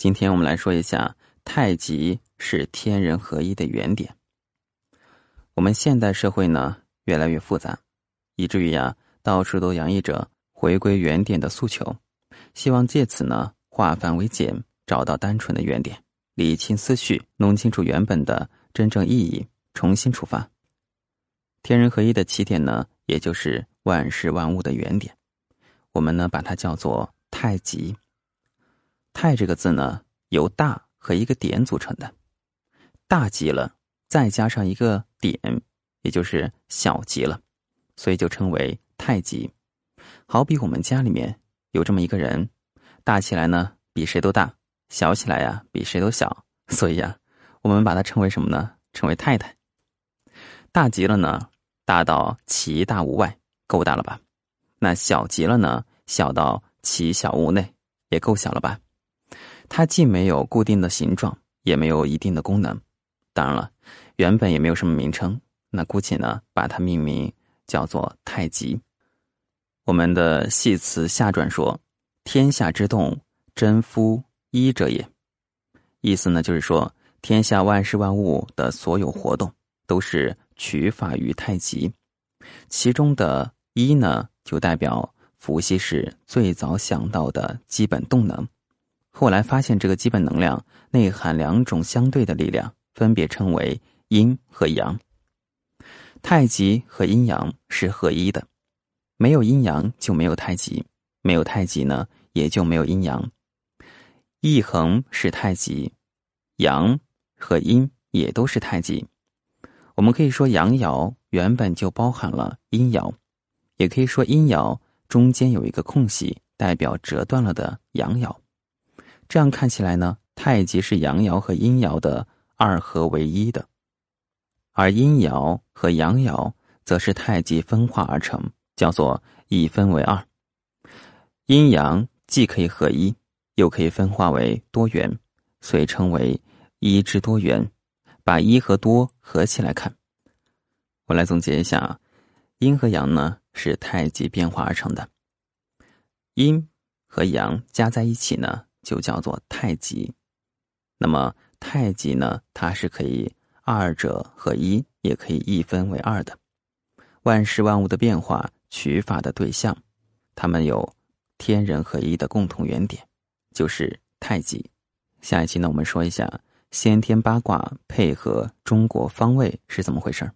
今天我们来说一下太极是天人合一的原点。我们现代社会呢越来越复杂，以至于呀到处都洋溢着回归原点的诉求，希望借此呢化繁为简，找到单纯的原点，理清思绪，弄清楚原本的真正意义，重新出发。天人合一的起点呢，也就是万事万物的原点，我们呢把它叫做太极。太这个字呢，由大和一个点组成的，大极了，再加上一个点，也就是小极了，所以就称为太极。好比我们家里面有这么一个人，大起来呢比谁都大，小起来呀比谁都小，所以呀，我们把它称为什么呢？称为太太。大极了呢，大到其大无外，够大了吧？那小极了呢，小到其小无内，也够小了吧？它既没有固定的形状，也没有一定的功能。当然了，原本也没有什么名称。那姑且呢，把它命名叫做太极。我们的系词下传说：“天下之动，真夫一者也。”意思呢，就是说天下万事万物的所有活动都是取法于太极。其中的一呢，就代表伏羲氏最早想到的基本动能。后来发现，这个基本能量内含两种相对的力量，分别称为阴和阳。太极和阴阳是合一的，没有阴阳就没有太极，没有太极呢也就没有阴阳。一横是太极，阳和阴也都是太极。我们可以说阳爻原本就包含了阴爻，也可以说阴爻中间有一个空隙，代表折断了的阳爻。这样看起来呢，太极是阳爻和阴爻的二合为一的，而阴爻和阳爻则是太极分化而成，叫做一分为二。阴阳既可以合一，又可以分化为多元，所以称为一之多元。把一和多合起来看，我来总结一下，阴和阳呢是太极变化而成的，阴和阳加在一起呢。就叫做太极，那么太极呢？它是可以二者合一，也可以一分为二的。万事万物的变化取法的对象，它们有天人合一的共同原点，就是太极。下一期呢，我们说一下先天八卦配合中国方位是怎么回事儿。